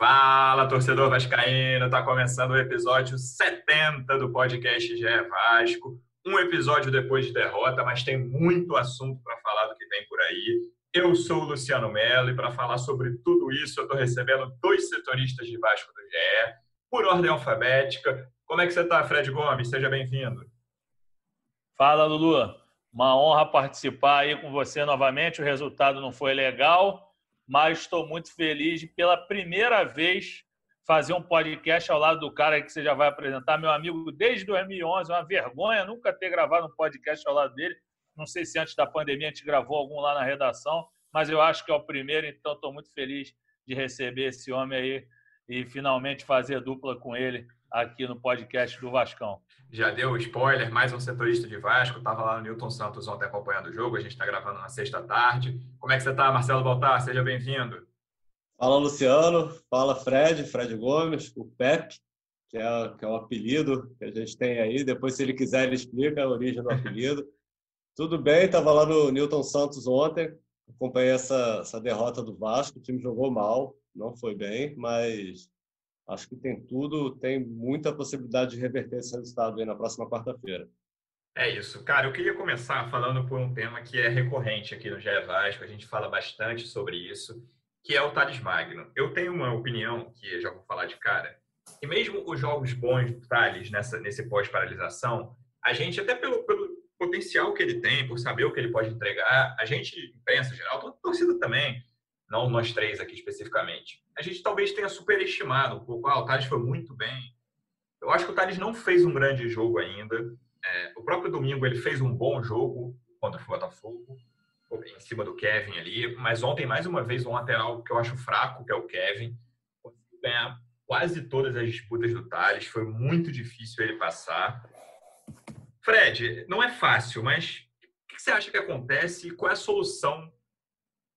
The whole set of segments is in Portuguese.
Fala, torcedor vascaíno! Tá começando o episódio 70 do podcast GE Vasco. Um episódio depois de derrota, mas tem muito assunto para falar do que vem por aí. Eu sou o Luciano Mello e para falar sobre tudo isso eu estou recebendo dois setoristas de Vasco do GE, por ordem alfabética. Como é que você está, Fred Gomes? Seja bem-vindo. Fala, Lulu. Uma honra participar aí com você novamente. O resultado não foi legal, mas estou muito feliz de, pela primeira vez, fazer um podcast ao lado do cara que você já vai apresentar, meu amigo desde 2011. Uma vergonha nunca ter gravado um podcast ao lado dele. Não sei se antes da pandemia a gente gravou algum lá na redação, mas eu acho que é o primeiro, então estou muito feliz de receber esse homem aí e finalmente fazer dupla com ele aqui no podcast do Vascão. Já deu spoiler, mais um setorista de Vasco, estava lá no Newton Santos ontem acompanhando o jogo, a gente está gravando na sexta tarde. Como é que você está, Marcelo Baltar? Seja bem-vindo. Fala, Luciano. Fala, Fred, Fred Gomes, o Pepe, que é, que é o apelido que a gente tem aí. Depois, se ele quiser, ele explica a origem do apelido. Tudo bem, estava lá no Newton Santos ontem, acompanhei essa, essa derrota do Vasco, o time jogou mal, não foi bem, mas acho que tem tudo, tem muita possibilidade de reverter esse resultado aí na próxima quarta-feira. É isso. Cara, eu queria começar falando por um tema que é recorrente aqui no GE Vasco, a gente fala bastante sobre isso, que é o Thales Magno. Eu tenho uma opinião, que já vou falar de cara, e mesmo os jogos bons do Thales nessa, nesse pós-paralisação, a gente, até pelo, pelo potencial que ele tem, por saber o que ele pode entregar, a gente, imprensa geral, toda torcida também, não nós três aqui especificamente. A gente talvez tenha superestimado um pouco. Ah, o Thales foi muito bem. Eu acho que o Thales não fez um grande jogo ainda. É, o próprio domingo ele fez um bom jogo contra o Botafogo, em cima do Kevin ali. Mas ontem, mais uma vez, um lateral que eu acho fraco, que é o Kevin. Conseguiu ganhar quase todas as disputas do Thales. Foi muito difícil ele passar. Fred, não é fácil, mas o que você acha que acontece e qual é a solução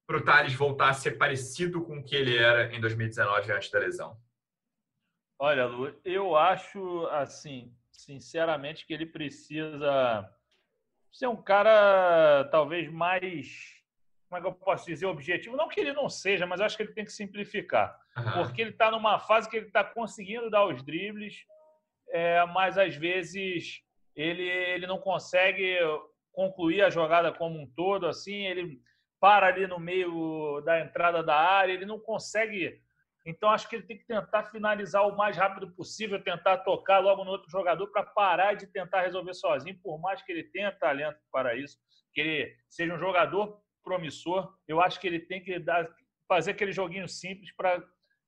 para o Thales voltar a ser parecido com o que ele era em 2019 antes da lesão? Olha, Lu, eu acho, assim, sinceramente, que ele precisa ser um cara talvez mais, como é que eu posso dizer, objetivo. Não que ele não seja, mas acho que ele tem que simplificar. Uhum. Porque ele está numa fase que ele está conseguindo dar os dribles, é, mas às vezes ele, ele não consegue concluir a jogada como um todo, assim, ele para ali no meio da entrada da área, ele não consegue. Então, acho que ele tem que tentar finalizar o mais rápido possível, tentar tocar logo no outro jogador para parar de tentar resolver sozinho, por mais que ele tenha talento para isso, que ele seja um jogador promissor, eu acho que ele tem que dar, fazer aquele joguinho simples para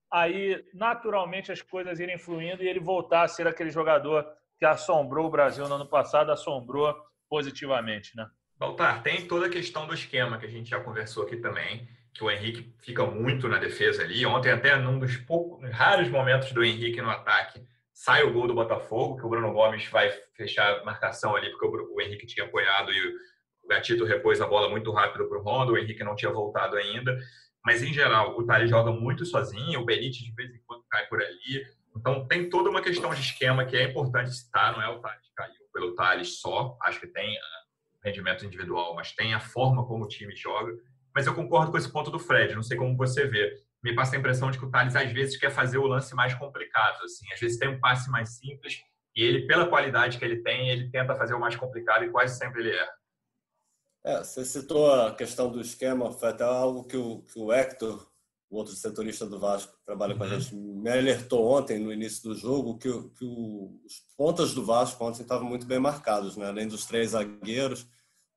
aí, naturalmente, as coisas irem fluindo e ele voltar a ser aquele jogador que assombrou o Brasil no ano passado, assombrou positivamente, né? Baltar, tem toda a questão do esquema que a gente já conversou aqui também, que o Henrique fica muito na defesa ali. Ontem, até num dos poucos, raros momentos do Henrique no ataque, sai o gol do Botafogo, que o Bruno Gomes vai fechar a marcação ali, porque o Henrique tinha apoiado e o Gatito repôs a bola muito rápido para o Rondo, o Henrique não tinha voltado ainda. Mas, em geral, o Thales joga muito sozinho, o Benítez de vez em quando cai por ali. Então, tem toda uma questão de esquema que é importante citar, não é o Thales caiu pelo Thales só, acho que tem rendimento individual, mas tem a forma como o time joga. Mas eu concordo com esse ponto do Fred, não sei como você vê. Me passa a impressão de que o Thales às vezes quer fazer o lance mais complicado, assim. Às vezes tem um passe mais simples e ele, pela qualidade que ele tem, ele tenta fazer o mais complicado e quase sempre ele erra. É, você citou a questão do esquema, foi até algo que o, que o Hector, o outro setorista do Vasco, que trabalha uhum. com a uhum. gente, me alertou ontem, no início do jogo, que, que o, os pontas do Vasco ontem estavam muito bem marcados, né? além dos três zagueiros,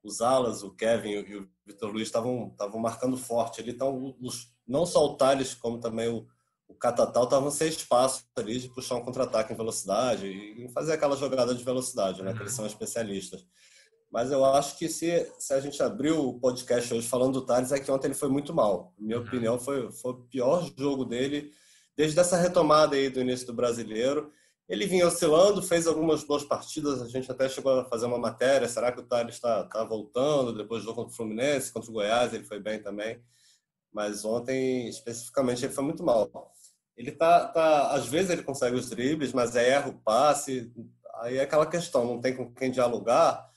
os alas, o Kevin e o Vitor Luiz estavam marcando forte ali. Então, os, não só o Thales, como também o, o Catatal estavam sem espaço ali de puxar um contra-ataque em velocidade e fazer aquela jogada de velocidade, né? Que eles são especialistas. Mas eu acho que se, se a gente abrir o podcast hoje falando do Thales, é que ontem ele foi muito mal. Minha uhum. opinião, foi, foi o pior jogo dele desde essa retomada aí do início do brasileiro. Ele vinha oscilando, fez algumas boas partidas, a gente até chegou a fazer uma matéria, será que o Thales está tá voltando depois do contra o Fluminense, contra o Goiás, ele foi bem também, mas ontem, especificamente, ele foi muito mal. Ele tá, tá às vezes ele consegue os dribles, mas erra o passe, aí é aquela questão, não tem com quem dialogar,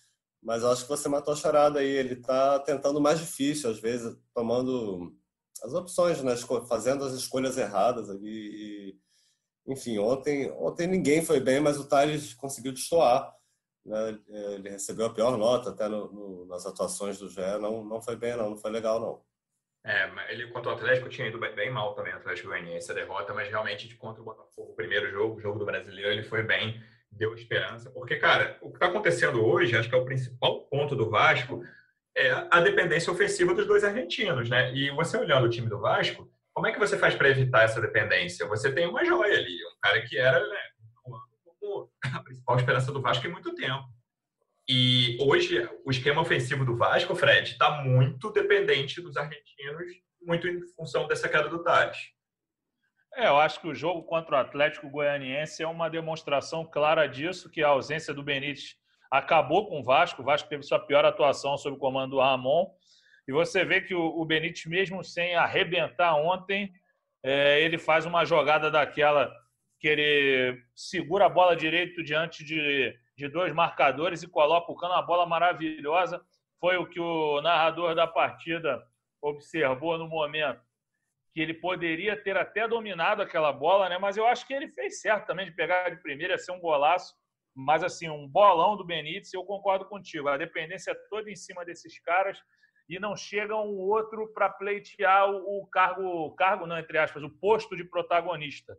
mas acho que você matou a charada aí, ele está tentando mais difícil, às vezes, tomando as opções, né? fazendo as escolhas erradas ali. Enfim, ontem, ontem ninguém foi bem, mas o Thales conseguiu destoar. Né? Ele recebeu a pior nota até no, no, nas atuações do Gé. Não, não foi bem, não. Não foi legal, não. É, ele contra o Atlético tinha ido bem, bem mal também, o Atlético Goianiense, a derrota, mas realmente contra o Botafogo, o primeiro jogo, o jogo do Brasileiro, ele foi bem, deu esperança. Porque, cara, o que está acontecendo hoje, acho que é o principal ponto do Vasco, é a dependência ofensiva dos dois argentinos, né? E você olhando o time do Vasco, como é que você faz para evitar essa dependência? Você tem uma joia ali, um cara que era né, a principal esperança do Vasco em muito tempo. E hoje o esquema ofensivo do Vasco, Fred, está muito dependente dos argentinos, muito em função dessa queda do Tales. É, eu acho que o jogo contra o Atlético Goianiense é uma demonstração clara disso, que a ausência do Benítez acabou com o Vasco. O Vasco teve sua pior atuação sob o comando do Ramon. E você vê que o, Benítez, mesmo sem arrebentar ontem, é, ele faz uma jogada daquela que ele segura a bola direito diante de, de dois marcadores e coloca o cano, uma bola maravilhosa. Foi o que o narrador da partida observou no momento, que ele poderia ter até dominado aquela bola, né? mas eu acho que ele fez certo também de pegar de primeira, ser um golaço. Mas, assim, um bolão do Benítez, eu concordo contigo. A dependência é toda em cima desses caras e não chega um outro para pleitear o, cargo, cargo não, entre aspas, o posto de protagonista.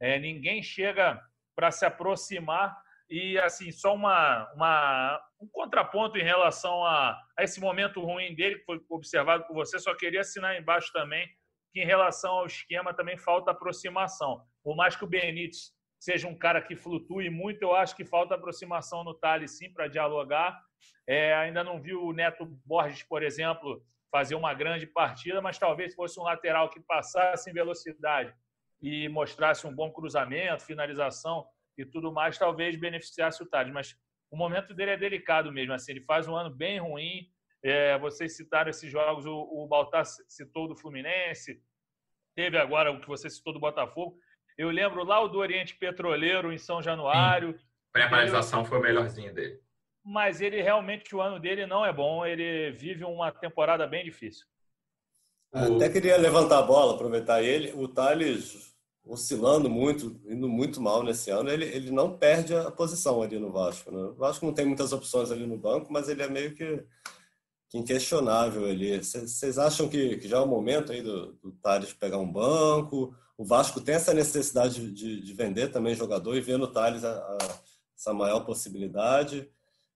É, ninguém chega para se aproximar e, assim, só uma, uma, um contraponto em relação a, a esse momento ruim dele, que foi observado por você, só queria assinar embaixo também que, em relação ao esquema, também falta aproximação. Por mais que o Benítez seja um cara que flutue muito. Eu acho que falta aproximação no Thales, sim, para dialogar. É, ainda não vi o Neto Borges, por exemplo, fazer uma grande partida, mas talvez fosse um lateral que passasse em velocidade e mostrasse um bom cruzamento, finalização e tudo mais, talvez beneficiasse o Thales. Mas o momento dele é delicado mesmo. Assim, ele faz um ano bem ruim. É, vocês citaram esses jogos, o, o Baltar citou do Fluminense, teve agora o que você citou do Botafogo. Eu lembro lá o do Oriente Petroleiro em São Januário. Pré-paralisação foi o melhorzinho dele. Mas ele realmente, o ano dele não é bom. Ele vive uma temporada bem difícil. Até queria levantar a bola, aproveitar ele. O Thales oscilando muito, indo muito mal nesse ano, ele, ele não perde a posição ali no Vasco. Né? O Vasco não tem muitas opções ali no banco, mas ele é meio que, que inquestionável ali. Vocês acham que, que já é o momento aí do, do Thales pegar um banco? o Vasco tem essa necessidade de, de vender também jogador e vê no Thales a, a, essa maior possibilidade.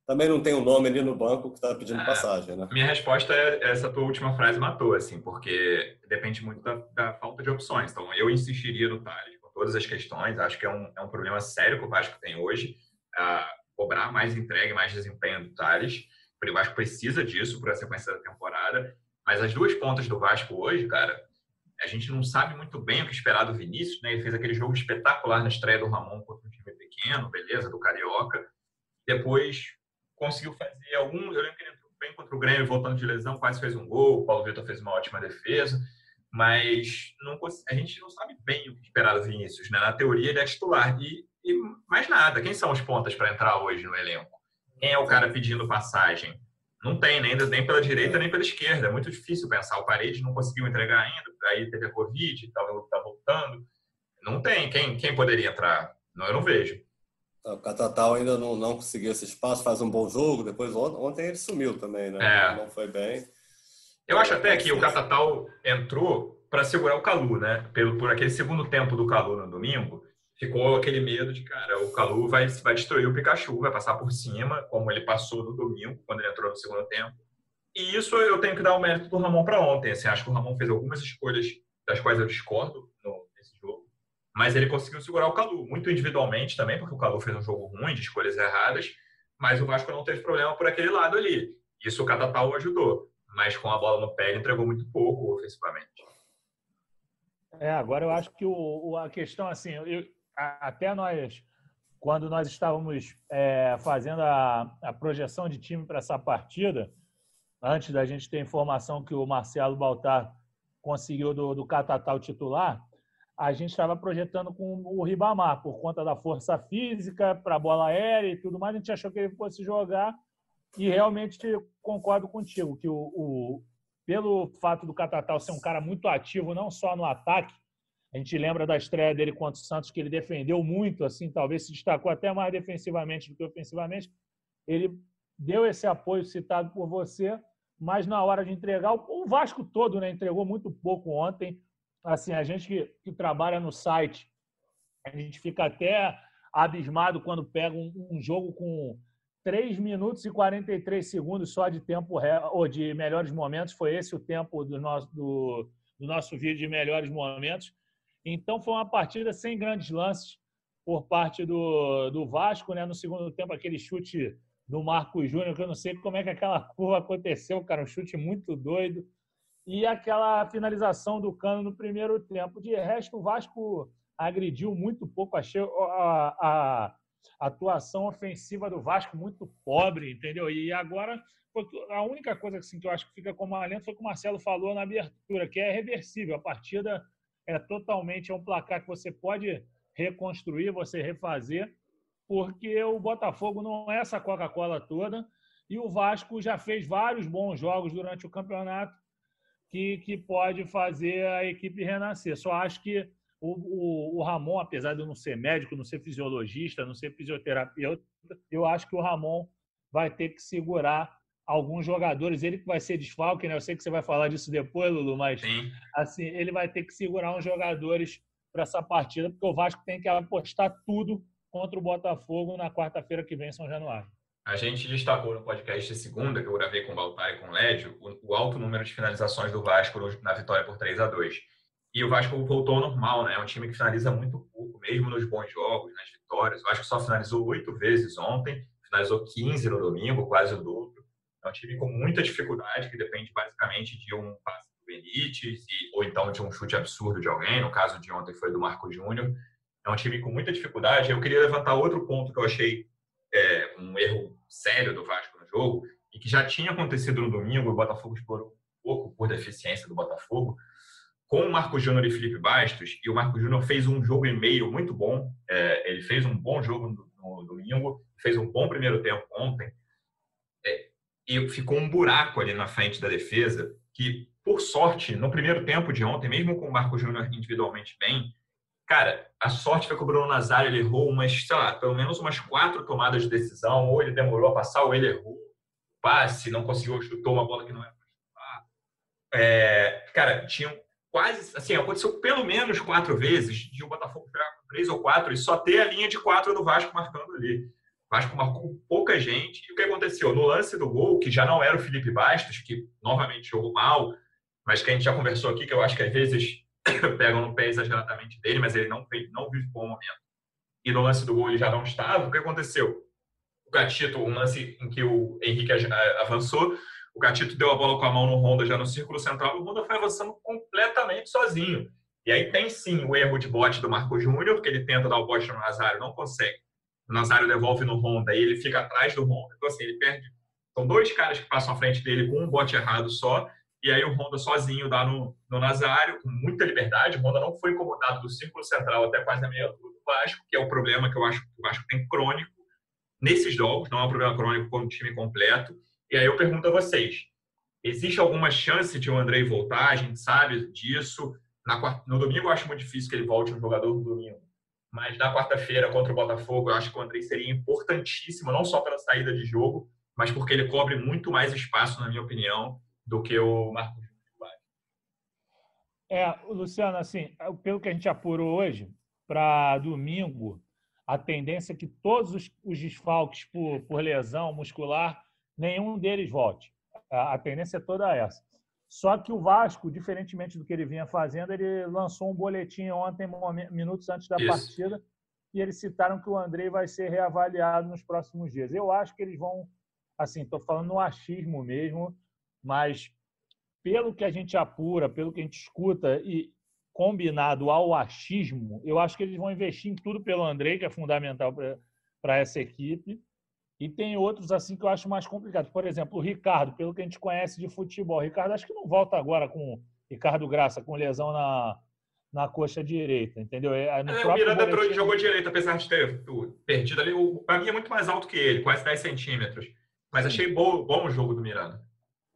Também não tem um nome ali no banco que está pedindo é, passagem, né? Minha resposta é essa tua última frase matou, assim, porque depende muito da, da falta de opções. Então, eu insistiria no Thales com todas as questões. Acho que é um, é um problema sério que o Vasco tem hoje. cobrar mais entrega, mais desempenho do Thales. O Vasco precisa disso para a sequência da temporada. Mas as duas pontas do Vasco hoje, cara, a gente não sabe muito bem o que esperar do Vinícius, né? Ele fez aquele jogo espetacular na estreia do Ramon contra um time pequeno, beleza, do Carioca. Depois conseguiu fazer algum. Eu lembro que ele entrou bem contra o Grêmio, voltando de lesão, quase fez um gol. O Paulo Vitor fez uma ótima defesa. Mas não, a gente não sabe bem o que esperar do Vinícius, né? Na teoria, ele é titular. E, e mais nada. Quem são os pontas para entrar hoje no elenco? Quem é o cara pedindo passagem? Não tem, nem, nem pela direita nem pela esquerda. É muito difícil pensar. O Paredes não conseguiu entregar ainda, aí teve a Covid, estava tá voltando. Não tem. Quem, quem poderia entrar? Não, eu não vejo. O Catatal ainda não, não conseguiu esse espaço, faz um bom jogo. Depois, ontem ele sumiu também, né? É. Não foi bem. Eu acho até que o Catatal entrou para segurar o Calu, né? Pelo, por aquele segundo tempo do Calu no domingo ficou aquele medo de, cara, o Calu vai, vai destruir o Pikachu, vai passar por cima, como ele passou no domingo, quando ele entrou no segundo tempo. E isso eu tenho que dar o mérito do Ramon para ontem. Assim, acho que o Ramon fez algumas escolhas das quais eu discordo no, nesse jogo, mas ele conseguiu segurar o Calu, muito individualmente também, porque o Calu fez um jogo ruim, de escolhas erradas, mas o Vasco não teve problema por aquele lado ali. Isso o Catatal ajudou, mas com a bola no pé ele entregou muito pouco ofensivamente. É, agora eu acho que o, a questão, assim, eu, até nós quando nós estávamos é, fazendo a, a projeção de time para essa partida, antes da gente ter informação que o Marcelo Baltar conseguiu do, do Catatal titular, a gente estava projetando com o Ribamar, por conta da força física, para a bola aérea e tudo mais, a gente achou que ele fosse jogar e realmente concordo contigo, que o, o pelo fato do Catatal ser um cara muito ativo, não só no ataque, a gente lembra da estreia dele contra o Santos, que ele defendeu muito, assim, talvez se destacou até mais defensivamente do que ofensivamente. Ele deu esse apoio citado por você, mas na hora de entregar, o Vasco todo né, entregou muito pouco ontem. Assim, a gente que, que trabalha no site, a gente fica até abismado quando pega um, um jogo com 3 minutos e 43 segundos só de tempo ou de melhores momentos. Foi esse o tempo do nosso, do, do nosso vídeo de melhores momentos. Então foi uma partida sem grandes lances por parte do, do Vasco, né? No segundo tempo, aquele chute do Marcos Júnior, que eu não sei como é que aquela curva aconteceu, cara, um chute muito doido. E aquela finalização do Cano no primeiro tempo. De resto, o Vasco agrediu muito pouco. Achei a, a, a atuação ofensiva do Vasco muito pobre, entendeu? E agora, a única coisa assim, que eu acho que fica como alento foi o que o Marcelo falou na abertura, que é reversível. A partida é totalmente é um placar que você pode reconstruir, você refazer, porque o Botafogo não é essa Coca-Cola toda e o Vasco já fez vários bons jogos durante o campeonato que, que pode fazer a equipe renascer. Só acho que o, o, o Ramon, apesar de eu não ser médico, não ser fisiologista, não ser fisioterapeuta, eu acho que o Ramon vai ter que segurar alguns jogadores, ele que vai ser desfalque, né? Eu sei que você vai falar disso depois, Lulu, mas Sim. assim, ele vai ter que segurar uns jogadores para essa partida, porque o Vasco tem que apostar tudo contra o Botafogo na quarta-feira que vem em São Januário. A gente destacou no podcast de segunda, que eu gravei com o Baltar e com o Lédio, o, alto número de finalizações do Vasco na vitória por 3 a 2 E o Vasco voltou ao normal, né? É um time que finaliza muito pouco, mesmo nos bons jogos, nas vitórias. O Vasco só finalizou oito vezes ontem, finalizou 15 no domingo, quase o dobro. É um time com muita dificuldade, que depende basicamente de um passe do Benítez, ou então de um chute absurdo de alguém. No caso de ontem foi do Marco Júnior. É um time com muita dificuldade. Eu queria levantar outro ponto que eu achei é, um erro sério do Vasco no jogo, e que já tinha acontecido no domingo, o Botafogo explorou um pouco por deficiência do Botafogo, com o Marco Júnior e Felipe Bastos, e o Marco Júnior fez um jogo e meio muito bom, é, ele fez um bom jogo no, no, domingo, fez um bom primeiro tempo ontem, e ficou um buraco ali na frente da defesa que, por sorte, no primeiro tempo de ontem, mesmo com o Marco Júnior individualmente bem, cara, a sorte foi que o Bruno Nazário ele errou umas, sei lá, pelo menos umas quatro tomadas de decisão, ou ele demorou a passar, ou ele errou passe, não conseguiu, chutou uma bola que não era para chutar. É, cara, tinham quase, assim, aconteceu pelo menos quatro vezes de o Botafogo pegar três ou quatro e só ter a linha de quatro do Vasco marcando ali. Vasco marcou pouca gente. E o que aconteceu? No lance do gol, que já não era o Felipe Bastos, que novamente jogou mal, mas que a gente já conversou aqui, que eu acho que às vezes pegam no pé exageradamente dele, mas ele não, não vive bom momento. E no lance do gol ele já não estava. O que aconteceu? O Gatito, um lance em que o Henrique avançou, o Gatito deu a bola com a mão no Honda já no círculo central, o Honda foi avançando completamente sozinho. E aí tem sim o erro de bote do Marco Júnior, que ele tenta dar o bote no Nazário, não consegue o Nazário devolve no Honda e ele fica atrás do Honda. Então, assim, ele perde. São dois caras que passam à frente dele com um bote errado só, e aí o Honda sozinho dá no, no Nazário, com muita liberdade. O Honda não foi incomodado do círculo central até quase a meia altura do Vasco, que é o problema que eu acho que o Vasco tem crônico nesses jogos, não é um problema crônico com o time completo. E aí eu pergunto a vocês: existe alguma chance de o Andrei voltar? A gente sabe disso. Na, no domingo eu acho muito difícil que ele volte um jogador no domingo mas na quarta-feira contra o Botafogo, eu acho que o Andrei seria importantíssimo, não só pela saída de jogo, mas porque ele cobre muito mais espaço, na minha opinião, do que o Marcos. É, Luciano, assim, pelo que a gente apurou hoje, para domingo, a tendência é que todos os, os desfalques por, por lesão muscular, nenhum deles volte. A, a tendência é toda essa. Só que o Vasco, diferentemente do que ele vinha fazendo, ele lançou um boletim ontem, minutos antes da Isso. partida, e eles citaram que o Andrei vai ser reavaliado nos próximos dias. Eu acho que eles vão, assim, estou falando no achismo mesmo, mas pelo que a gente apura, pelo que a gente escuta e combinado ao achismo, eu acho que eles vão investir em tudo pelo Andrei, que é fundamental para essa equipe. E tem outros assim que eu acho mais complicados. Por exemplo, o Ricardo, pelo que a gente conhece de futebol. O Ricardo acho que não volta agora com Ricardo Graça com lesão na, na coxa direita, entendeu? É, no é, o Miranda boletim... jogou direito, apesar de ter perdido ali. Para mim é muito mais alto que ele, quase 10 centímetros. Mas achei bom, bom o jogo do Miranda.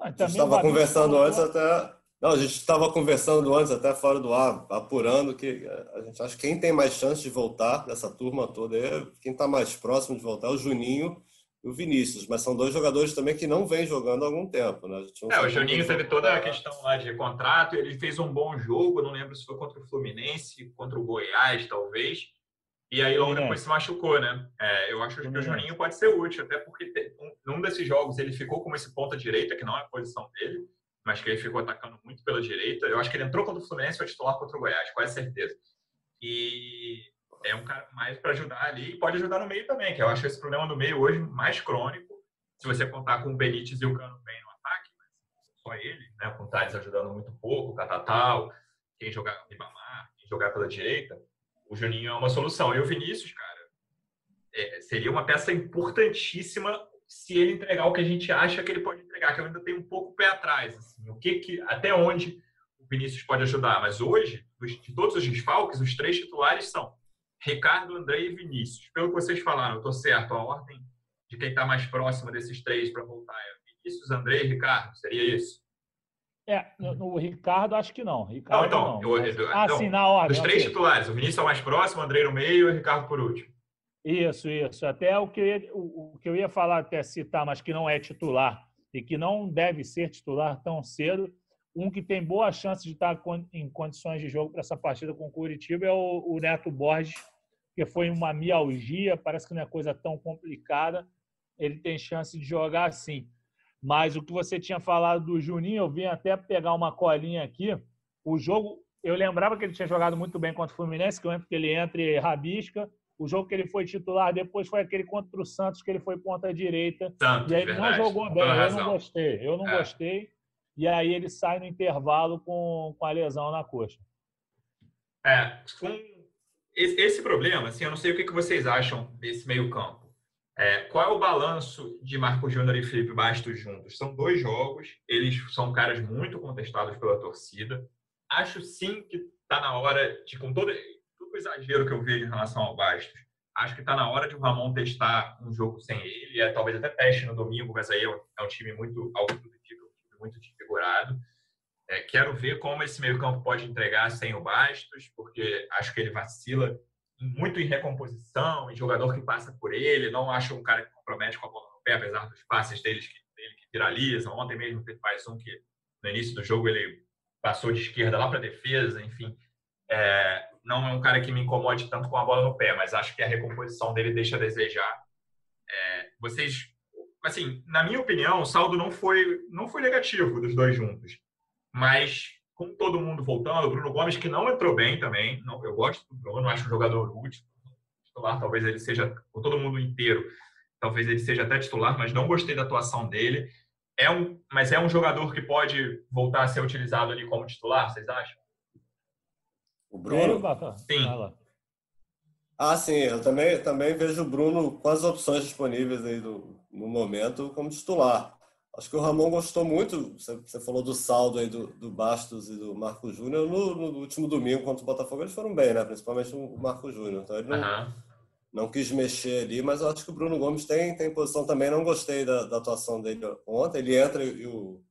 Ah, a gente estava conversando antes até. Não, a gente estava conversando antes, até fora do ar, apurando que a gente acha que quem tem mais chance de voltar dessa turma toda, é, quem está mais próximo de voltar é o Juninho o Vinícius, mas são dois jogadores também que não vêm jogando há algum tempo. Né? É, o Juninho teve toda a questão lá de contrato, ele fez um bom jogo, não lembro se foi contra o Fluminense, contra o Goiás, talvez. E aí logo depois se machucou, né? É, eu acho que o Juninho pode ser útil, até porque num desses jogos ele ficou como esse ponta direita, que não é a posição dele, mas que ele ficou atacando muito pela direita. Eu acho que ele entrou contra o Fluminense foi titular contra o Goiás, quase certeza. E é um cara mais para ajudar ali e pode ajudar no meio também, que eu acho esse problema do meio hoje mais crônico. Se você contar com o Benítez e o Cano bem no ataque, só ele, né? Com o Thales ajudando muito pouco, o Catatal, quem jogar o Ribamar, quem jogar pela direita o Juninho é uma solução. E o Vinícius, cara, é, seria uma peça importantíssima se ele entregar o que a gente acha que ele pode entregar, que eu ainda tenho um pouco pé atrás. Assim, o que, que até onde o Vinícius pode ajudar. Mas hoje, de todos os desfalques, os três titulares são Ricardo, André e Vinícius. Pelo que vocês falaram, eu estou certo, a ordem de quem está mais próximo desses três para voltar é Vinícius, André e Ricardo. Seria isso? É, no, no, Ricardo acho que não. Ricardo, não, então, não. Eu, eu, ah, sim, na ordem. Dos três okay. titulares, o Vinícius é o mais próximo, o Andrei no meio e o Ricardo por último. Isso, isso. Até o que, ia, o, o, que eu ia falar, até citar, mas que não é titular e que não deve ser titular tão cedo, um que tem boa chance de estar em condições de jogo para essa partida com o Curitiba é o, Neto Borges, que foi uma mialgia, parece que não é coisa tão complicada. Ele tem chance de jogar assim. Mas o que você tinha falado do Juninho, eu vim até pegar uma colinha aqui. O jogo, eu lembrava que ele tinha jogado muito bem contra o Fluminense, que eu lembro que ele entra e rabisca. O jogo que ele foi titular depois foi aquele contra o Santos, que ele foi ponta direita. Santos, e aí ele não jogou bem. Eu não gostei. Eu não é. gostei. E aí ele sai no intervalo com, com a lesão na coxa. É, esse problema, assim, eu não sei o que vocês acham desse meio campo. É, qual é o balanço de Marco Júnior e Felipe Bastos juntos? São dois jogos, eles são caras muito contestados pela torcida. Acho sim que está na hora de, com todo, todo o exagero que eu vejo em relação ao Bastos, acho que está na hora de o Ramon testar um jogo sem ele. É, talvez até teste no domingo, mas aí é um, é um time muito, time, muito desfigurado. É, quero ver como esse meio-campo pode entregar sem o Bastos, porque acho que ele vacila muito em recomposição, em jogador que passa por ele. Não acho um cara que compromete com a bola no pé, apesar dos passes deles que, dele que viralizam. Ontem mesmo teve mais um que no início do jogo ele passou de esquerda lá para defesa, enfim. É, não é um cara que me incomode tanto com a bola no pé, mas acho que a recomposição dele deixa a desejar. É, vocês, assim, na minha opinião, o saldo não foi não foi negativo dos dois juntos, mas com todo mundo voltando, o Bruno Gomes, que não entrou bem também. Não, eu gosto do Bruno, acho um jogador útil. Titular, talvez ele seja, com todo mundo inteiro, talvez ele seja até titular, mas não gostei da atuação dele. É um, mas é um jogador que pode voltar a ser utilizado ali como titular, vocês acham? O Bruno? Sim. Ah, sim, eu também, também vejo o Bruno com as opções disponíveis aí do, no momento como titular. Acho que o Ramon gostou muito. Você falou do saldo aí do, do Bastos e do Marco Júnior. No, no, último domingo contra o Botafogo, eles foram bem, né? Principalmente o Marco Júnior. Então ele não, uhum. não quis mexer ali, mas eu acho que o Bruno Gomes tem, tem posição também. Não gostei da, da atuação dele ontem. Ele entra e o.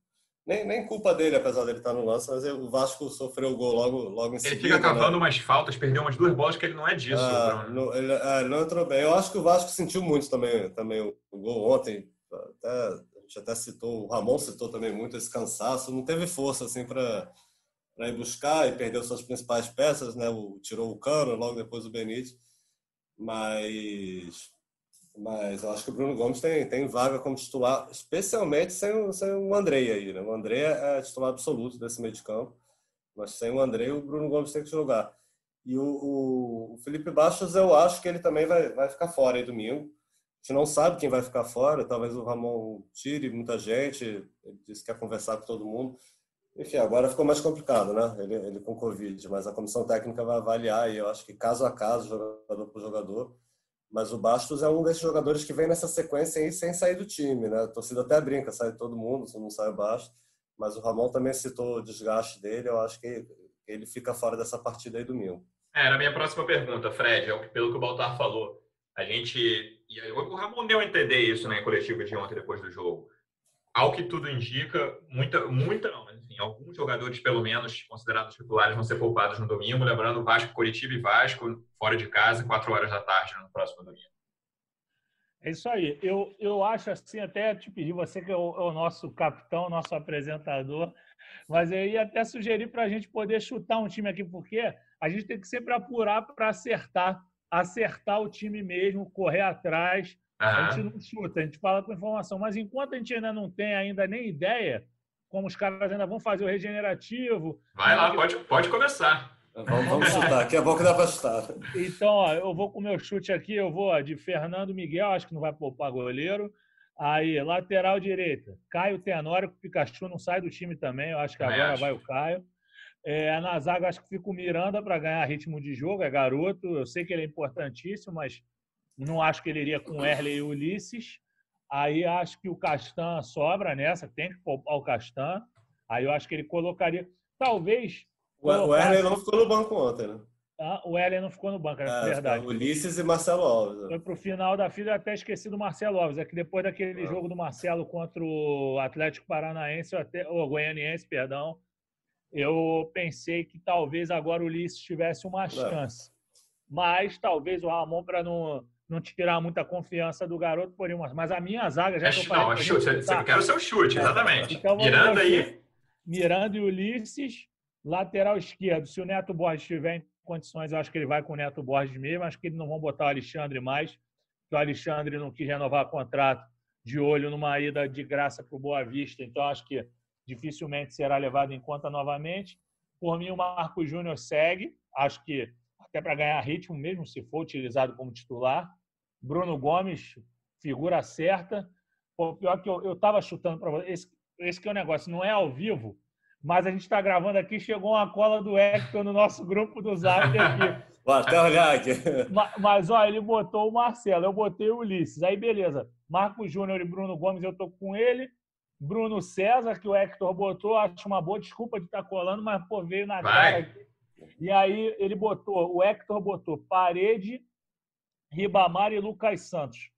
Nem, nem culpa dele, apesar dele estar no lance, mas o Vasco sofreu o gol logo, logo em ele seguida. Ele fica cavando né? umas faltas, perdeu umas duas bolas que ele não é disso. Ah, não, ele, é, não entrou bem. Eu acho que o Vasco sentiu muito também, também o, o gol ontem. Até gente até citou, o Ramon citou também muito esse cansaço, não teve força assim para ir buscar e perdeu suas principais peças, né? O, tirou o Cano, logo depois o Benítez, mas mas eu acho que o Bruno Gomes tem, tem vaga como titular, especialmente sem, sem o Andrei aí, né? O Andrei é titular absoluto desse meio de campo, mas sem o Andrei o Bruno Gomes tem que jogar. E o, o, o Felipe Bastos eu acho que ele também vai, vai ficar fora aí domingo gente não sabe quem vai ficar fora, talvez o Ramon tire muita gente, ele disse que quer conversar com todo mundo. Enfim, agora ficou mais complicado, né? Ele, ele com Covid, mas a comissão técnica vai avaliar e eu acho que caso a caso, jogador por jogador. Mas o Bastos é um desses jogadores que vem nessa sequência aí sem sair do time, né? A torcida até brinca, sai todo mundo, se não sai o Bastos. Mas o Ramon também citou o desgaste dele, eu acho que ele fica fora dessa partida aí domingo. É, era a minha próxima pergunta, Fred, é pelo que o Baltar falou. A gente. o Ramon deu a entender isso na né, coletiva de ontem, depois do jogo. Ao que tudo indica, muita, muita não, mas enfim, alguns jogadores, pelo menos, considerados titulares, vão ser poupados no domingo. Lembrando, Vasco, Curitiba e Vasco, fora de casa, 4 horas da tarde no próximo domingo. É isso aí. Eu, eu acho assim, até te pedir, você que é o, é o nosso capitão, nosso apresentador, mas eu ia até sugerir para a gente poder chutar um time aqui, porque a gente tem que sempre apurar para acertar, acertar o time mesmo, correr atrás. Uhum. A gente não chuta, a gente fala com informação. Mas enquanto a gente ainda não tem ainda nem ideia, como os caras ainda vão fazer o regenerativo. Vai lá, pode, pode começar. Vamos, vamos chutar, daqui a pouco dá para chutar. Então, ó, eu vou com o meu chute aqui, eu vou de Fernando Miguel, acho que não vai poupar goleiro. Aí, lateral direita, Caio Tenório, que o Pikachu não sai do time também, eu acho que agora acho. vai o Caio. É, na zaga, acho que fica o Miranda para ganhar ritmo de jogo, é garoto. Eu sei que ele é importantíssimo, mas não acho que ele iria com Erle e Ulisses. Aí acho que o Castan sobra nessa, tem que poupar o Castan. Aí eu acho que ele colocaria. Talvez. O, colocasse... não ficou no banco ontem, né? Ah, o Erle não ficou no banco, é, é verdade. Ulisses e Marcelo Alves. Né? Foi para o final da fila, eu até esqueci do Marcelo Alves. É que depois daquele ah. jogo do Marcelo contra o Atlético Paranaense, até, ou Goianiense, perdão, eu pensei que talvez agora o Ulisses tivesse uma chance. Mas talvez o Ramon, para não, não tirar muita confiança do garoto, por uma. Mas a minha zaga já. É, não, é chute. Você, você quer o seu chute, exatamente. Então, Miranda aí. Miranda e Ulisses, lateral esquerdo. Se o Neto Borges estiver em condições, eu acho que ele vai com o Neto Borges mesmo. Acho que eles não vão botar o Alexandre mais, porque o Alexandre não quis renovar contrato de olho numa ida de graça para o Boa Vista. Então, acho que dificilmente será levado em conta novamente. Por mim, o Marco Júnior segue, acho que até para ganhar ritmo, mesmo se for utilizado como titular. Bruno Gomes, figura certa. Pô, pior que eu estava chutando para você, esse, esse que é o negócio, não é ao vivo, mas a gente está gravando aqui, chegou uma cola do Hector no nosso grupo do Zap aqui. Vou até olhar aqui. Mas, mas, ó, ele botou o Marcelo, eu botei o Ulisses. Aí, beleza. Marco Júnior e Bruno Gomes, eu tô com ele. Bruno César, que o Hector botou, acho uma boa desculpa de estar tá colando, mas pô, veio na Vai. cara. E aí ele botou, o Hector botou Parede, Ribamar e Lucas Santos.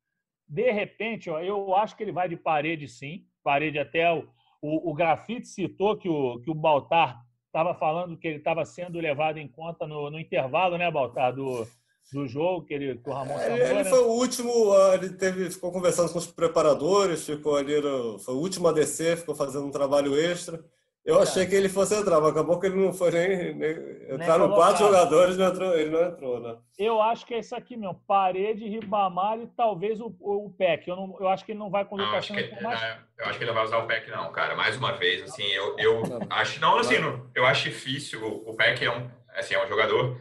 De repente, ó, eu acho que ele vai de parede sim. Parede até o, o, o Grafite citou que o, que o Baltar estava falando que ele estava sendo levado em conta no, no intervalo, né, Baltar, do, do jogo que, ele, que o Ramon é, Ele né? foi o último, ah, ele teve, ficou conversando com os preparadores, ficou ali, no, foi o último ADC, ficou fazendo um trabalho extra. Eu achei que ele fosse entrar, mas acabou que ele não foi nem. nem entraram quatro jogadores, não entrou, ele não entrou, né? Eu acho que é isso aqui mesmo. Parede, Ribamar e talvez o, o PEC. Eu, não, eu acho que ele não vai com o Lucas mais... Eu acho que ele não vai usar o PEC, não, cara. Mais uma vez, assim, eu, eu acho. Não, assim, eu acho difícil. O PEC é um, assim, é um jogador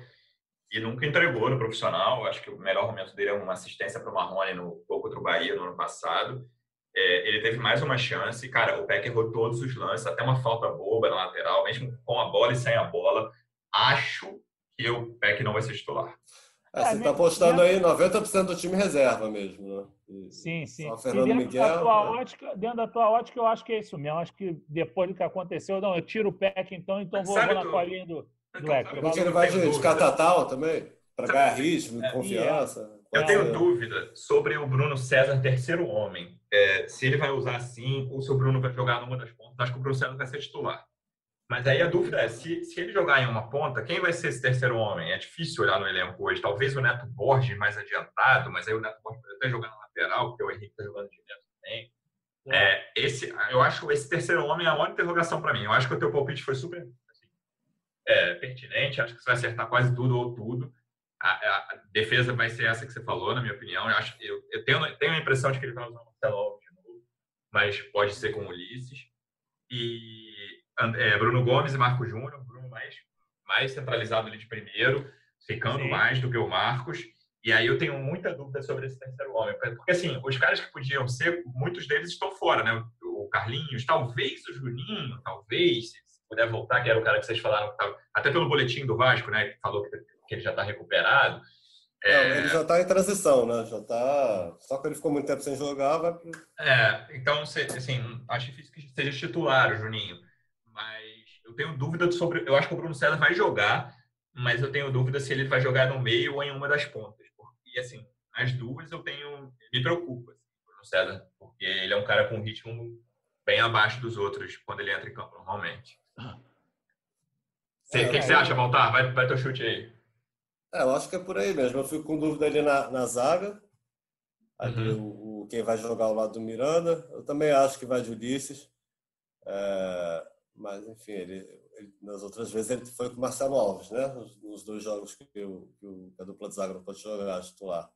e nunca entregou no profissional. Acho que o melhor momento dele é uma assistência para o Marrone no gol contra o Bahia no ano passado. É, ele teve mais uma chance. Cara, o Peck errou todos os lances, até uma falta boba na lateral, mesmo com a bola e sem a bola. Acho que o Peck não vai ser titular. É, você está apostando aí 90% do time reserva mesmo, né? E sim, sim. Só Fernando dentro, Miguel, da tua né? ótica, dentro da tua ótica, eu acho que é isso mesmo. Acho que depois do que aconteceu, não, eu tiro o Peck então, então vou, vou na colinha do, do Hector. Porque ele vai de, de catatal também? Para ganhar ritmo, é, confiança? Eu tenho dúvida sobre o Bruno César, terceiro homem. É, se ele vai usar assim ou se o Bruno vai jogar numa das pontas. Acho que o Bruno César vai ser titular. Mas aí a dúvida é, se, se ele jogar em uma ponta, quem vai ser esse terceiro homem? É difícil olhar no elenco hoje. Talvez o Neto Borges mais adiantado, mas aí o Neto Borges pode até jogar na lateral, porque o Henrique está jogando direto também. É. é, esse, eu acho esse terceiro homem é a maior interrogação para mim. Eu acho que o teu palpite foi super assim, é, pertinente. Acho que você vai acertar quase tudo ou tudo a, a, defesa vai ser essa que você falou, na minha opinião. Eu, acho, eu, eu tenho, tenho a impressão de que ele vai usar o Marcelo Alves de novo, mas pode ser com o Ulisses. E é, Bruno Gomes e Marcos Júnior, Bruno mais, mais centralizado ali de primeiro, ficando Sim. mais do que o Marcos. E aí eu tenho muita dúvida sobre esse terceiro homem. Porque, assim, os caras que podiam ser, muitos deles estão fora, né? O Carlinhos, talvez o Juninho, talvez, se puder voltar, que era o cara que vocês falaram, até pelo boletim do Vasco, né? Que falou que que ele já está recuperado. É... ele já está em transição, né? Já tá. Só que ele ficou muito tempo sem jogar, vai. É, então, assim, acho difícil que seja titular o Juninho. Mas eu tenho dúvida sobre. Eu acho que o Bruno César vai jogar, mas eu tenho dúvida se ele vai jogar no meio ou em uma das pontas. E assim, as duas eu tenho. Me preocupa, assim, o Bruno César, porque ele é um cara com um ritmo bem abaixo dos outros quando ele entra em campo normalmente. O que, que, você acha, Valtar? Vai, vai teu chute aí. É, eu acho que é por aí mesmo. Eu fico com dúvida ali na, na zaga. Ali uhum. o, o, quem vai jogar ao lado do Miranda. Eu também acho que vai de Ulisses. É, mas, enfim, ele, ele, nas outras vezes ele foi com o Marcelo Alves, né? Nos, nos dois jogos que, o, que, o, que a dupla de zaga não pode jogar titular.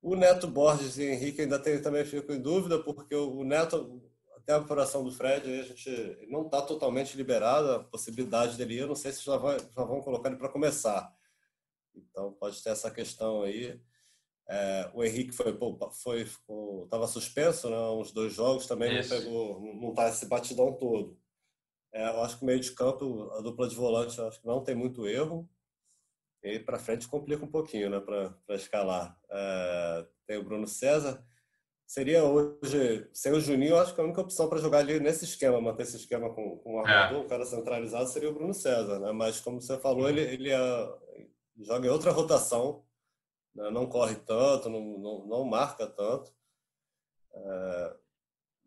O Neto Borges e Henrique ainda tem, também fico em dúvida, porque o, o Neto, até a operação do Fred, a gente não está totalmente liberado a possibilidade dele ir. Eu não sei se já, vai, já vão colocar ele para começar. Então pode ter essa questão aí. É, o Henrique foi foi estava suspenso, né? Uns dois jogos também Isso. não pegou, não está esse batidão todo. É, eu acho que o meio de campo, a dupla de volante, acho que não tem muito erro. E para frente complica um pouquinho, né? Para escalar. É, tem o Bruno César. Seria hoje, sem o Juninho, eu acho que a única opção para jogar ali nesse esquema, manter esse esquema com, com o armador, é. o cara centralizado, seria o Bruno César, né? Mas como você falou, ele, ele é, joga em outra rotação, né? não corre tanto, não, não, não marca tanto. É,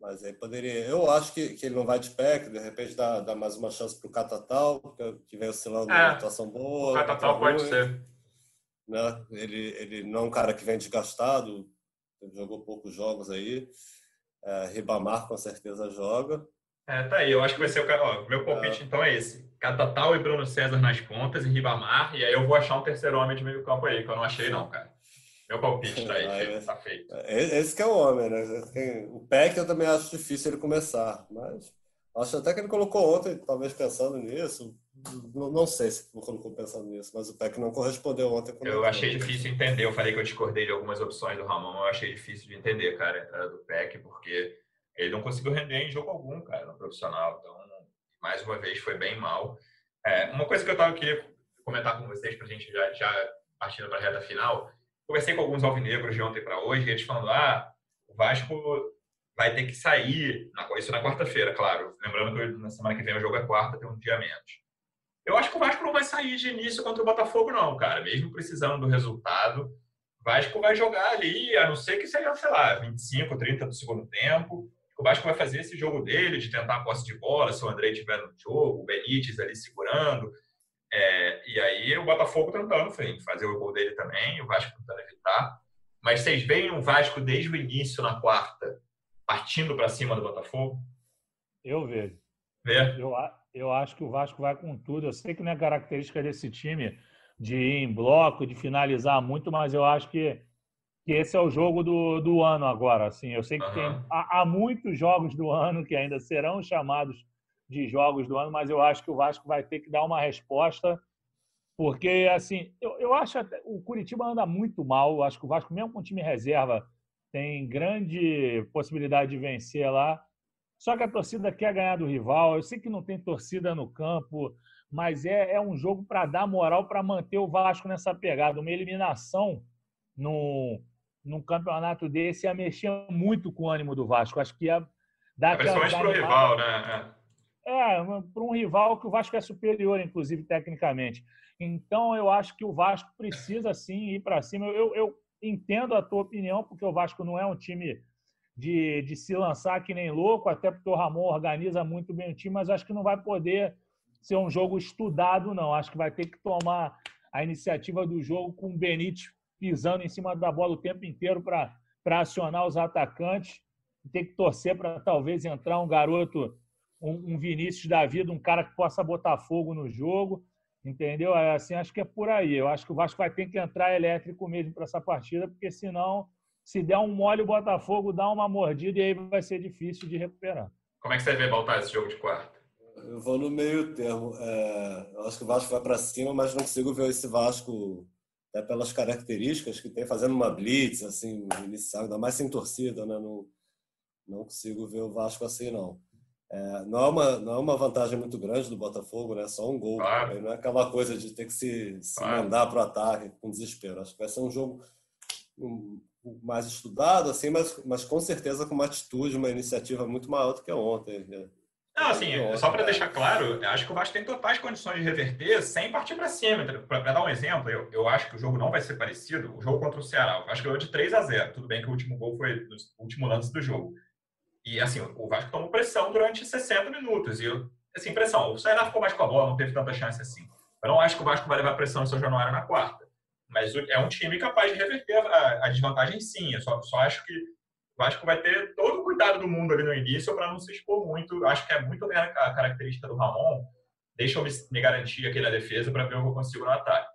mas aí poderia. Eu acho que, que ele não vai de pé, que de repente dá, dá mais uma chance para o Catatal, que vem oscilando é, uma atuação boa. O Catatal pode ser. Né? Ele, ele não é um cara que vem desgastado, jogou poucos jogos aí. É, Ribamar com certeza joga. É, tá aí. Eu acho que vai ser o cara. Ó, meu palpite é. então é esse: Catatal e Bruno César nas pontas e Ribamar. E aí eu vou achar um terceiro homem de meio campo aí, que eu não achei, não, cara. Meu palpite tá aí, tá feito. É, esse que é o homem, né? O Peck eu também acho difícil ele começar, mas acho até que ele colocou ontem, talvez pensando nisso. Não, sei se colocou pensando nisso, mas o Peck não correspondeu ontem. Eu achei difícil entender. Eu falei que eu discordei de algumas opções do Ramon. Eu achei difícil de entender, cara, a entrada do Peck, porque ele não conseguiu render em jogo algum, cara, no profissional. Então, mais uma vez, foi bem mal. É, uma coisa que eu tava, queria comentar com vocês, para a gente já, já partindo para a reta final, Conversei com alguns alvinegros de ontem para hoje, eles falando: ah, o Vasco vai ter que sair, isso na quarta-feira, claro. Lembrando que na semana que vem o jogo é quarta, tem um dia menos. Eu acho que o Vasco não vai sair de início contra o Botafogo, não, cara. Mesmo precisando do resultado, o Vasco vai jogar ali, a não ser que seja, sei lá, 25, 30 do segundo tempo. O Vasco vai fazer esse jogo dele, de tentar a posse de bola, se o André estiver no jogo, o Benítez ali segurando. É, e aí o Botafogo tentando frente, fazer o gol dele também, o Vasco tentando evitar. Mas vocês veem o Vasco desde o início na quarta partindo para cima do Botafogo? Eu vejo. Vê? Eu, eu acho que o Vasco vai com tudo. Eu sei que não é característica desse time de ir em bloco, de finalizar muito, mas eu acho que, que esse é o jogo do, do ano agora. Assim, eu sei que uhum. tem, há, há muitos jogos do ano que ainda serão chamados de jogos do ano, mas eu acho que o Vasco vai ter que dar uma resposta, porque, assim, eu, eu acho que o Curitiba anda muito mal, eu acho que o Vasco, mesmo com time reserva, tem grande possibilidade de vencer lá, só que a torcida quer ganhar do rival, eu sei que não tem torcida no campo, mas é, é um jogo para dar moral, para manter o Vasco nessa pegada, uma eliminação num, num campeonato desse ia mexer muito com o ânimo do Vasco, acho que ia dar... Principalmente para o rival, né? É. É, para um rival que o Vasco é superior, inclusive, tecnicamente. Então, eu acho que o Vasco precisa, sim, ir para cima. Eu, eu, entendo a tua opinião, porque o Vasco não é um time de, de se lançar que nem louco, até porque o Ramon organiza muito bem o time, mas acho que não vai poder ser um jogo estudado, não. Acho que vai ter que tomar a iniciativa do jogo com o Benítez pisando em cima da bola o tempo inteiro para acionar os atacantes. Tem que torcer para talvez entrar um garoto um, um Vinícius da vida, um cara que possa botar fogo no jogo, entendeu? É assim, acho que é por aí. Eu acho que o Vasco vai ter que entrar elétrico mesmo para essa partida, porque senão, se der um mole, o Botafogo dá uma mordida e aí vai ser difícil de recuperar. Como é que você vê voltar esse jogo de quarta? Eu vou no meio termo. É, eu acho que o Vasco vai para cima, mas não consigo ver esse Vasco, até pelas características que tem, fazendo uma blitz, assim, inicial, ainda mais sem torcida, né? Não, não consigo ver o Vasco assim, não. É, não, é uma, não é uma vantagem muito grande do Botafogo, né? Só um gol. Claro. Não é aquela coisa de ter que se, se claro. mandar para o ataque com desespero. Acho que vai ser um jogo mais estudado, assim, mas, mas com certeza com uma atitude, uma iniciativa muito maior do que ontem. Não, assim, só para deixar claro, acho que o Vasco tem totais condições de reverter sem partir para cima. Para dar um exemplo, eu, eu acho que o jogo não vai ser parecido. O jogo contra o Ceará, o Vasco ganhou de 3 a 0. Tudo bem que o último gol foi no último lance do jogo. E, assim, o Vasco tomou pressão durante 60 minutos. E, eu, assim, pressão. O Ceará ficou mais com a bola, não teve tanta chance assim. Eu não acho que o Vasco vai levar pressão em São Januário na quarta. Mas é um time capaz de reverter a, a desvantagem, sim. Eu só, só acho que o Vasco vai ter todo o cuidado do mundo ali no início para não se expor muito. Acho que é muito a característica do Ramon. Deixa eu me, garantir aqui na defesa para ver o que eu consigo no ataque.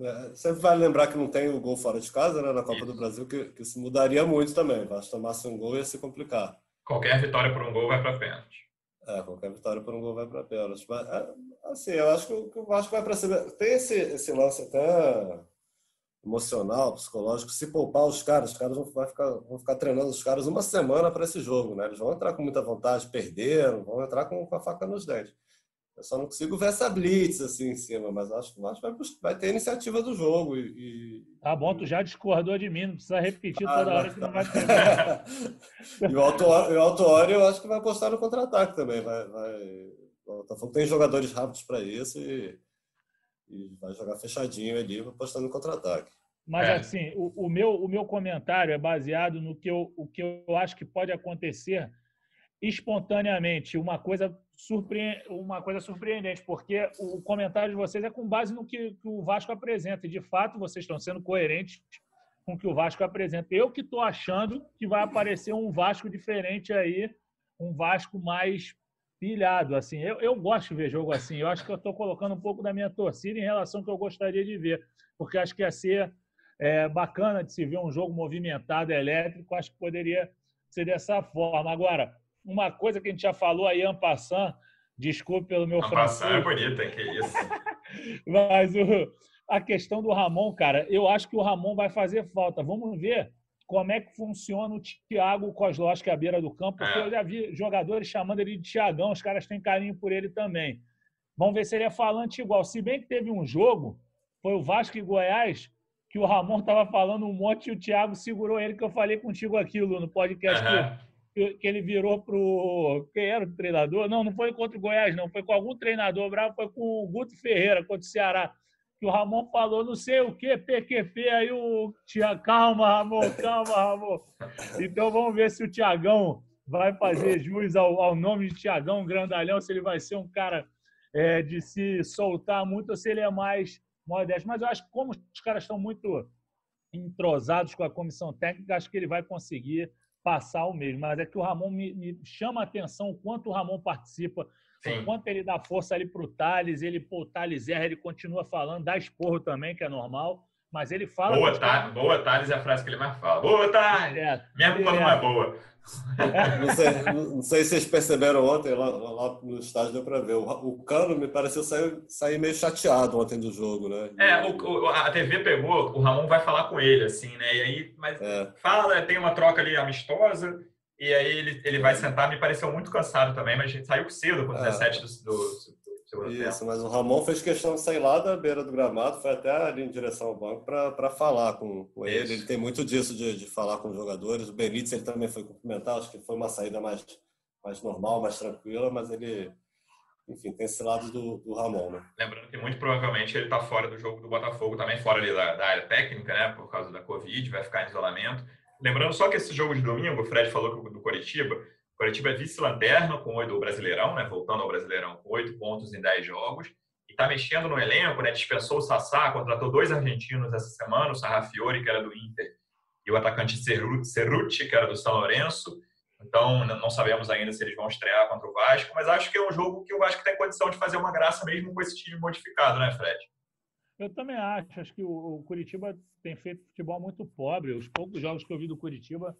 É, você vai lembrar que não tem o gol fora de casa né, na Copa isso. do Brasil, que, que isso mudaria muito também. Vasco tomasse um gol ia se complicar. Qualquer vitória por um gol vai para pênalti. É, qualquer vitória por um gol vai para pênalti. É, assim, eu acho que o Vasco vai para cima. Tem esse, esse lance até emocional, psicológico, se poupar os caras, os caras vão, ficar, vão ficar treinando os caras uma semana para esse jogo, né? Eles vão entrar com muita vontade, perderam, vão entrar com, com a faca nos dentes. Eu só não consigo ver essa blitz assim em cima, mas acho que vai, vai ter iniciativa do jogo. E, e... Tá bom, tu já discordou de mim, não precisa repetir ah, toda hora que não vai ter. e o Autuori, eu acho que vai apostar no contra-ataque também. Vai, vai... O Botafogo tem jogadores rápidos para isso e e vai jogar fechadinho ali, apostando no contra-ataque. Mas é. assim, o, o, meu, o meu comentário é baseado no que eu, o que eu acho que pode acontecer espontaneamente, uma coisa, surpre... uma coisa surpreendente, porque o comentário de vocês é com base no que, que o Vasco apresenta, e de fato vocês estão sendo coerentes com o que o Vasco apresenta. Eu que estou achando que vai aparecer um Vasco diferente aí, um Vasco mais pilhado. Assim, eu, eu gosto de ver jogo assim. Eu acho que eu estou colocando um pouco da minha torcida em relação ao que eu gostaria de ver, porque acho que ia ser é, bacana de se ver um jogo movimentado, elétrico. Acho que poderia ser dessa forma. Agora, uma coisa que a gente já falou aí, Ampassan, desculpe pelo meu francês. Ampassan é bonita, que isso. Mas o, a questão do Ramon, cara, eu acho que o Ramon vai fazer falta. Vamos ver como é que funciona o Thiago Kozlowski à beira do campo, porque é. eu já vi jogadores chamando ele de Thiagão, os caras têm carinho por ele também. Vamos ver se ele é falante igual. Se bem que teve um jogo, foi o Vasco e Goiás, que o Ramon estava falando um monte e o Thiago segurou ele, que eu falei contigo aquilo no podcast, uhum. que, que, ele virou pro... Quem era o treinador? Não, não foi contra o Goiás, não. Foi com algum treinador bravo, foi com o Guto Ferreira, contra o Ceará que o Ramon falou não sei o que, PQP, aí o Tia, calma, Ramon, calma, Ramon. Então vamos ver se o Tiagão vai fazer jus ao, ao nome de Tiagão Grandalhão, se ele vai ser um cara é, de se soltar muito ou se ele é mais modesto. Mas eu acho que como os caras estão muito entrosados com a comissão técnica, acho que ele vai conseguir passar o mesmo. Mas é que o Ramon me, me chama a atenção o quanto o Ramon participa Sim. Enquanto ele dá força ali para o Thales, ele, pô, o Thales erra, ele continua falando, dá esporro também, que é normal, mas ele fala. Boa, tá, boa Thales é a frase que ele mais fala. Boa, Thales! É, Minha culpa é. não é boa. Não sei, não sei se vocês perceberam ontem, lá, lá no estádio deu para ver. O, o, Cano me pareceu sair, sair meio chateado ontem do jogo, né? É, o, a TV pegou, o Ramon vai falar com ele, assim, né? E aí, mas é. fala, tem uma troca ali amistosa. E aí ele, ele vai sentar, me pareceu muito cansado também, mas a gente saiu cedo com o 17 é. do, do, do Isso, tempo. mas o Ramon fez questão de sair lá da beira do gramado, foi até ali em direção ao banco para falar com, com ele. Ele tem muito disso de, de falar com os jogadores. O Benítez ele também foi cumprimentar, acho que foi uma saída mais, mais normal, mais tranquila, mas ele, enfim, tem esse lado do, do Ramon, né? Lembrando que muito provavelmente ele está fora do jogo do Botafogo, também fora ali da, da área técnica, né, por causa da Covid, vai ficar em isolamento. Lembrando só que esse jogo de domingo, o Fred falou do Coritiba, o Coritiba é vice-lanterna com oito do Brasileirão, né? Voltando ao Brasileirão, com oito pontos em dez jogos. E está mexendo no elenco, né? Dispensou o Sassá, contratou dois argentinos essa semana, o Sarrafiori, que era do Inter, e o atacante Cerruti, que era do São Lourenço. Então, não sabemos ainda se eles vão estrear contra o Vasco, mas acho que é um jogo que o Vasco tem condição de fazer uma graça mesmo com esse time modificado, né, Fred? Eu também acho. Acho que o, Curitiba tem feito futebol muito pobre. Os poucos jogos que eu vi do Curitiba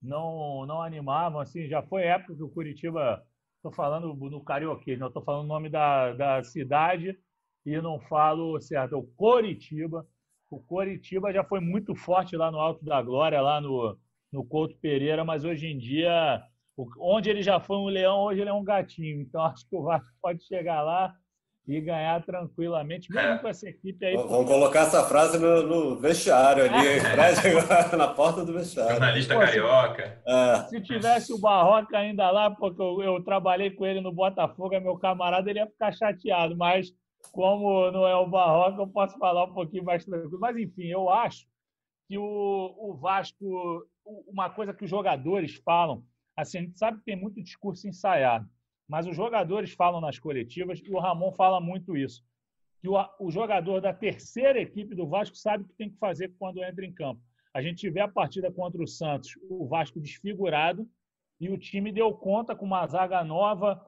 não, não animavam. Assim, já foi época que o Curitiba. Estou falando no Carioquês, não estou falando o nome da, da cidade e não falo certo. O Coritiba. O Coritiba já foi muito forte lá no Alto da Glória, lá no, no Couto Pereira, mas hoje em dia Onde ele já foi um leão, hoje ele é um gatinho. Então acho que o Vasco pode chegar lá e ganhar tranquilamente, mesmo com essa equipe aí. Vamos colocar essa frase no, no vestiário ali, na porta do vestiário. Jornalista Pô, carioca. Se, é. se, tivesse o Barroca ainda lá, porque eu, eu, trabalhei com ele no Botafogo, é meu camarada, ele ia ficar chateado, mas como não é o Barroca, eu posso falar um pouquinho mais tranquilo. Mas enfim, eu acho que o, o Vasco, uma coisa que os jogadores falam, assim, a gente sabe que tem muito discurso ensaiado mas os jogadores falam nas coletivas e o Ramon fala muito isso. Que o, o jogador da terceira equipe do Vasco sabe o que tem que fazer quando entra em campo. A gente vê a partida contra o Santos, o Vasco desfigurado, e o time deu conta com uma zaga nova,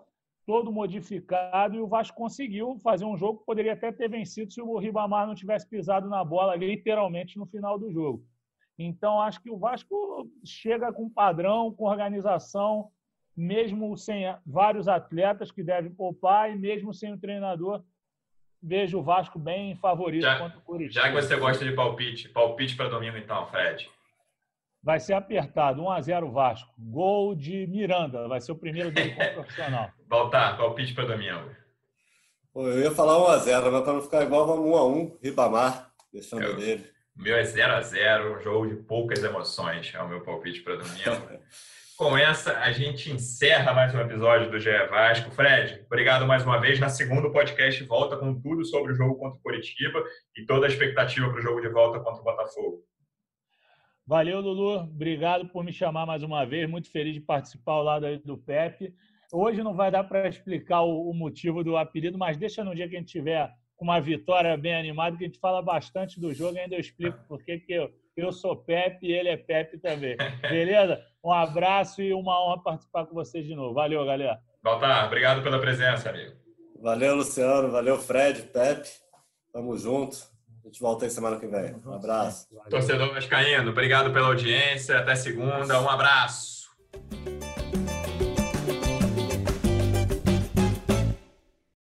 todo modificado, e o Vasco conseguiu fazer um jogo que poderia até ter vencido se o Ribamar não tivesse pisado na bola literalmente no final do jogo. Então, acho que o Vasco chega com padrão, com organização, mesmo sem vários atletas que devem poupar e mesmo sem o treinador, vejo o Vasco bem favorito já, contra o Curitiba. Já que você gosta de palpite, palpite para domingo então, Fred. Vai ser apertado, 1 a 0 Vasco. Gol de Miranda, vai ser o primeiro dele como profissional. Voltar, palpite para domingo. Pô, eu ia falar 1 a 0 mas para não ficar igual, vamos 1 a 1 Ribamar, deixando eu, dele. O meu é 0 a 0 um jogo de poucas emoções, é o meu palpite para domingo. Com essa, a gente encerra mais um episódio do GE Vasco. Fred, obrigado mais uma vez. Na segunda, o podcast volta com tudo sobre o jogo contra o Curitiba e toda a expectativa para o jogo de volta contra o Botafogo. Valeu, Lulu. Obrigado por me chamar mais uma vez. Muito feliz de participar ao lado do Pepe. Hoje não vai dar para explicar o motivo do apelido, mas deixa no dia que a gente tiver com uma vitória bem animada, que a gente fala bastante do jogo e ainda eu explico por que eu eu sou Pepe e ele é Pepe também. Beleza? Um abraço e uma honra participar com vocês de novo. Valeu, galera. Baltar, obrigado pela presença, amigo. Valeu, Luciano. Valeu, Fred, Pepe. Tamo junto. A gente volta aí semana que vem. Um abraço. Torcedor Vascaíno, obrigado pela audiência. Até segunda. Um abraço.